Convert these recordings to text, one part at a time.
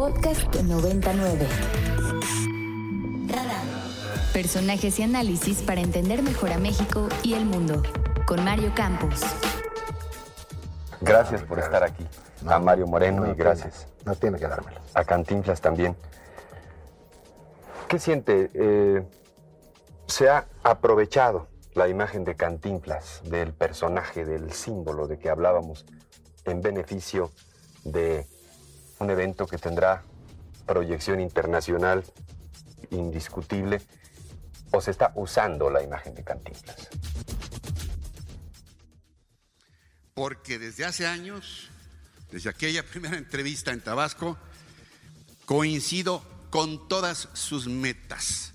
Podcast 99. Personajes y análisis para entender mejor a México y el mundo. Con Mario Campos. Gracias por estar aquí. A Mario Moreno y gracias. No tiene que dármelo. A Cantinflas también. ¿Qué siente? Eh, se ha aprovechado la imagen de Cantinflas, del personaje, del símbolo de que hablábamos, en beneficio de un evento que tendrá proyección internacional indiscutible, o se está usando la imagen de Cantinflas. Porque desde hace años, desde aquella primera entrevista en Tabasco, coincido con todas sus metas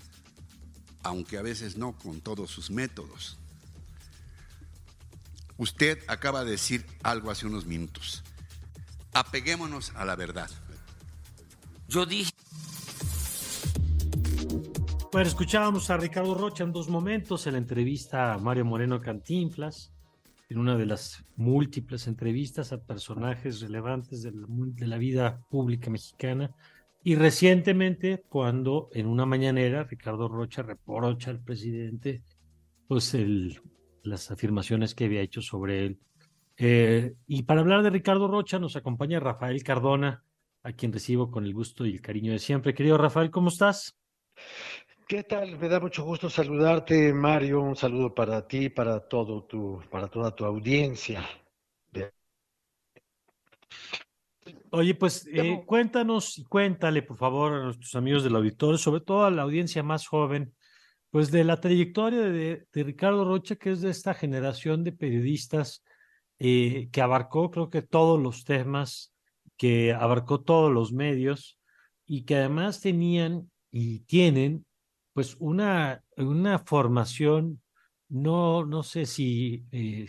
aunque a veces no con todos sus métodos. Usted acaba de decir algo hace unos minutos. Apeguémonos a la verdad. Yo dije... Bueno, escuchábamos a Ricardo Rocha en dos momentos en la entrevista a Mario Moreno Cantinflas, en una de las múltiples entrevistas a personajes relevantes de la, de la vida pública mexicana y recientemente, cuando en una mañanera Ricardo Rocha reprocha al presidente pues el, las afirmaciones que había hecho sobre él. Eh, y para hablar de Ricardo Rocha nos acompaña Rafael Cardona, a quien recibo con el gusto y el cariño de siempre. Querido Rafael, ¿cómo estás? ¿Qué tal? Me da mucho gusto saludarte, Mario. Un saludo para ti, para todo tu, para toda tu audiencia. Oye, pues eh, cuéntanos y cuéntale, por favor, a nuestros amigos del auditorio, sobre todo a la audiencia más joven, pues de la trayectoria de, Ricardo Rocha, que es de esta generación de periodistas eh, que abarcó, creo que todos los temas, que abarcó todos los medios y que además tenían y tienen, pues, una, una formación, no, no sé si eh,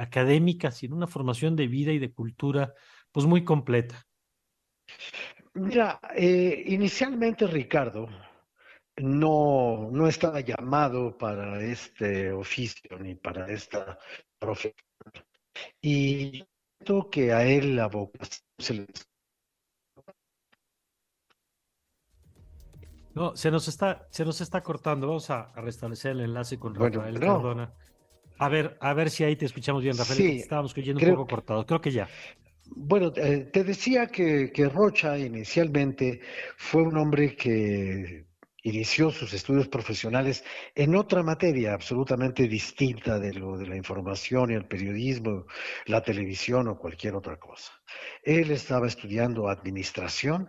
académica, sino una formación de vida y de cultura pues muy completa. Mira, eh, inicialmente Ricardo no, no estaba llamado para este oficio ni para esta profesión. Y creo que a él la vocación se le No, se nos está, se nos está cortando. Vamos a, restablecer el enlace con Rafael Cardona. A ver, a ver si ahí te escuchamos bien, Rafael. Sí, Estábamos escuchando un poco cortado. Creo que ya. Bueno, eh, te decía que, Rocha inicialmente fue un hombre que inició sus estudios profesionales en otra materia absolutamente distinta de lo de la información y el periodismo, la televisión o cualquier otra cosa. Él estaba estudiando administración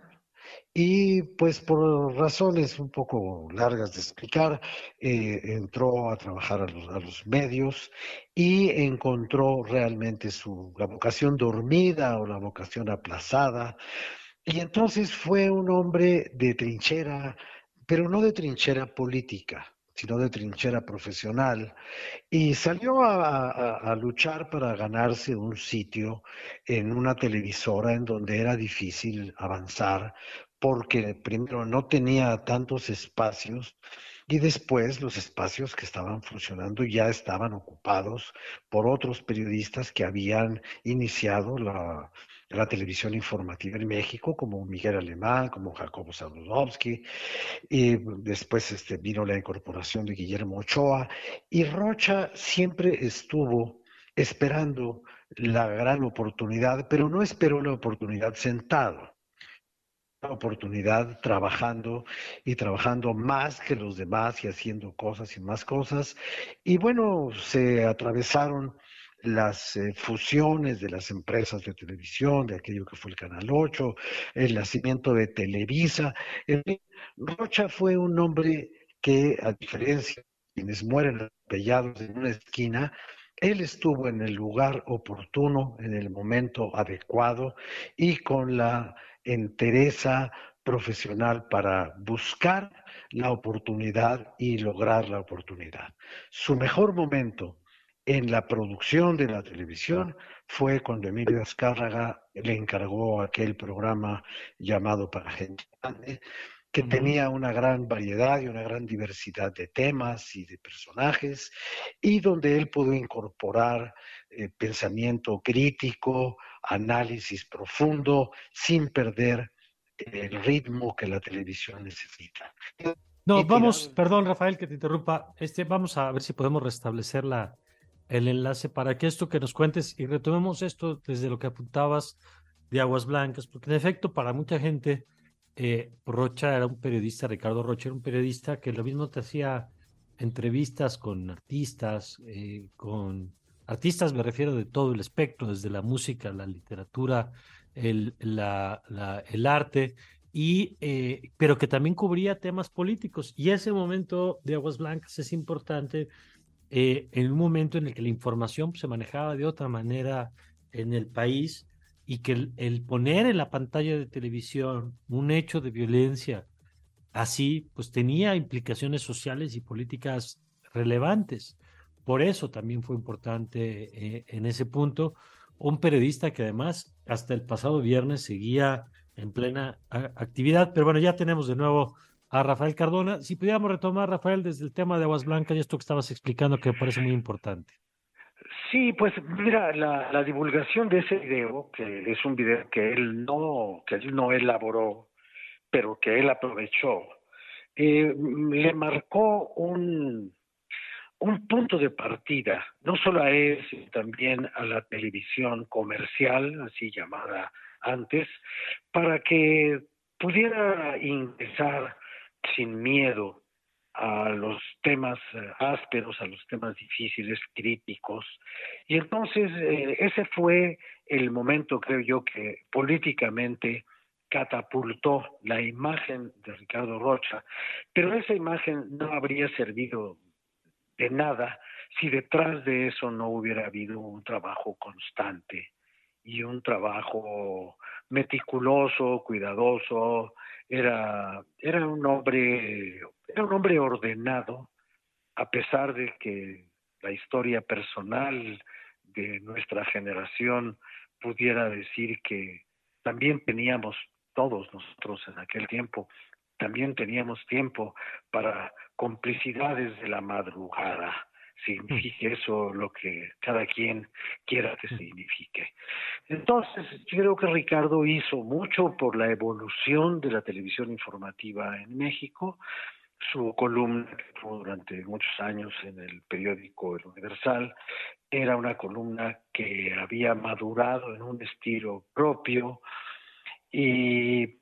y pues por razones un poco largas de explicar, eh, entró a trabajar a los, medios y encontró realmente su, la vocación dormida o la vocación aplazada. Y entonces fue un hombre de trinchera, pero no de trinchera política, sino de trinchera profesional, y salió a, luchar para ganarse un sitio en una televisora en donde era difícil avanzar porque primero no tenía tantos espacios y después los espacios que estaban funcionando ya estaban ocupados por otros periodistas que habían iniciado la, televisión informativa en México, como Miguel Alemán, como Jacobo Zabludowski, y después este, vino la incorporación de Guillermo Ochoa, y Rocha siempre estuvo esperando la gran oportunidad, pero no esperó la oportunidad sentado oportunidad trabajando y trabajando más que los demás y haciendo cosas y más cosas. Y bueno, se atravesaron las eh, fusiones de las empresas de televisión, de aquello que fue el Canal 8, el nacimiento de Televisa. Rocha fue un hombre que, a diferencia de quienes mueren atropellados en una esquina, él estuvo en el lugar oportuno, en el momento adecuado y con la entereza profesional para buscar la oportunidad y lograr la oportunidad. Su mejor momento en la producción de la televisión fue cuando Emilio Azcárraga le encargó aquel programa llamado Para Gente Grande, que tenía una gran variedad y una gran diversidad de temas y de personajes, y donde él pudo incorporar eh, pensamiento crítico, análisis profundo, sin perder el ritmo que la televisión necesita. No, vamos, perdón Rafael que te interrumpa, este, vamos a ver si podemos restablecer la, el enlace para que esto que nos cuentes y retomemos esto desde lo que apuntabas de Aguas Blancas, porque en efecto para mucha gente eh, Rocha era un periodista, Ricardo Rocha era un periodista que lo mismo te hacía entrevistas con artistas, eh, con artistas me refiero de todo el espectro, desde la música, la literatura, el, el arte, y, eh, pero que también cubría temas políticos. Y ese momento de Aguas Blancas es importante en un momento en el que la información se manejaba de otra manera en el país y que el, poner en la pantalla de televisión un hecho de violencia así, pues tenía implicaciones sociales y políticas relevantes. Por eso también fue importante eh, en ese punto un periodista que además hasta el pasado viernes seguía en plena actividad. Pero bueno, ya tenemos de nuevo a Rafael Cardona. Si pudiéramos retomar, Rafael, desde el tema de Aguas Blancas y esto que estabas explicando que me parece muy importante. Sí, pues mira, la, divulgación de ese video, que es un video que él no, que él no elaboró, pero que él aprovechó, eh, le marcó un, un punto de partida, no solo a él, sino también a la televisión comercial, así llamada antes, para que pudiera ingresar sin miedo a los temas eh, ásperos, a los temas difíciles, críticos. Y entonces eh, ese fue el momento, creo yo, que políticamente catapultó la imagen de Ricardo Rocha, pero esa imagen no habría servido de nada si detrás de eso no hubiera habido un trabajo constante y un trabajo meticuloso, cuidadoso, era, era un hombre, era un hombre ordenado, a pesar de que la historia personal de nuestra generación pudiera decir que también teníamos todos nosotros en aquel tiempo, también teníamos tiempo para complicidades de la madrugada, signifique eso lo que cada quien quiera que signifique. Entonces, yo creo que Ricardo hizo mucho por la evolución de la televisión informativa en México. Su columna, que fue durante muchos años en el periódico El Universal, era una columna que había madurado en un estilo propio y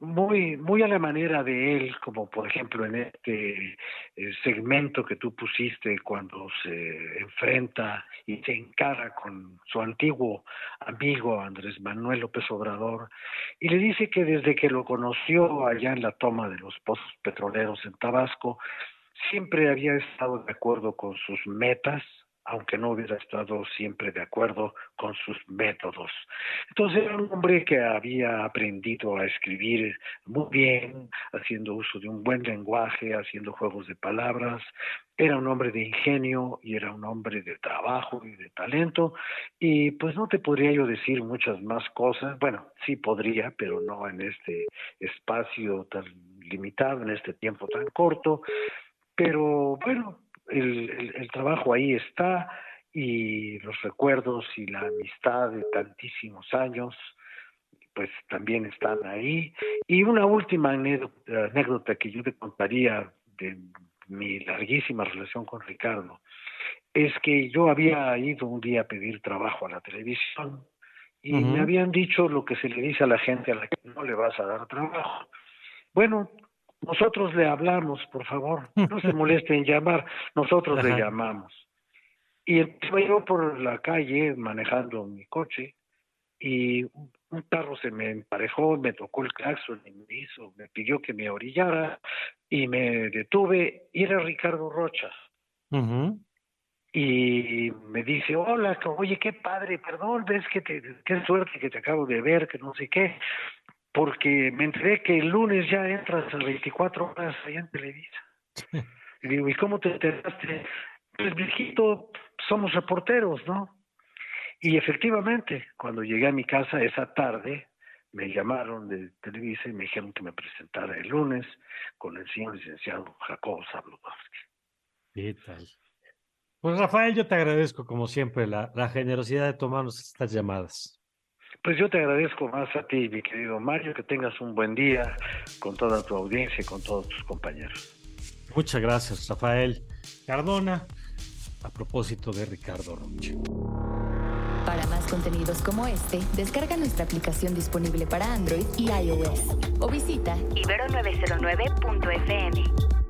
muy, muy a la manera de él, como por ejemplo en este eh, segmento que tú pusiste cuando se enfrenta y se encara con su antiguo amigo Andrés Manuel López Obrador y le dice que desde que lo conoció allá en la toma de los pozos petroleros en Tabasco, siempre había estado de acuerdo con sus metas, aunque no hubiera estado siempre de acuerdo con sus métodos. Entonces era un hombre que había aprendido a escribir muy bien, haciendo uso de un buen lenguaje, haciendo juegos de palabras, era un hombre de ingenio y era un hombre de trabajo y de talento. Y pues no te podría yo decir muchas más cosas, bueno, sí podría, pero no en este espacio tan limitado, en este tiempo tan corto, pero bueno, el, trabajo ahí está y los recuerdos y la amistad de tantísimos años pues también están ahí. Y una última anécdota, que yo te contaría de mi larguísima relación con Ricardo es que yo había ido un día a pedir trabajo a la televisión y me habían dicho lo que se le dice a la gente a la que no le vas a dar trabajo. Bueno, nosotros le hablamos, por favor, no se moleste en llamar, nosotros le llamamos. Y yo por la calle manejando mi coche y un carro se me emparejó, me tocó el claxon y me hizo, me pidió que me orillara y me detuve. Y era Ricardo Rocha. Y me dice, hola, oye, qué padre, perdón, ves que te, qué suerte que te acabo de ver, que no sé qué porque me enteré que el lunes ya entras a 24 horas allá en Televisa. Y digo, ¿y cómo te enteraste? Pues, viejito, somos reporteros, ¿no? Y efectivamente, cuando llegué a mi casa esa tarde, me llamaron de Televisa y me dijeron que me presentara el lunes con el señor licenciado Jacobo Zabludowski. ¿Qué tal? Pues Rafael, yo te agradezco como siempre la, la generosidad de tomarnos estas llamadas. Pues yo te agradezco más a ti, mi querido Mario, que tengas un buen día con toda tu audiencia y con todos tus compañeros. Muchas gracias, Rafael Cardona. A propósito de Ricardo Rocha. Para más contenidos como este, descarga nuestra aplicación disponible para Android y iOS o visita ibero909.fm.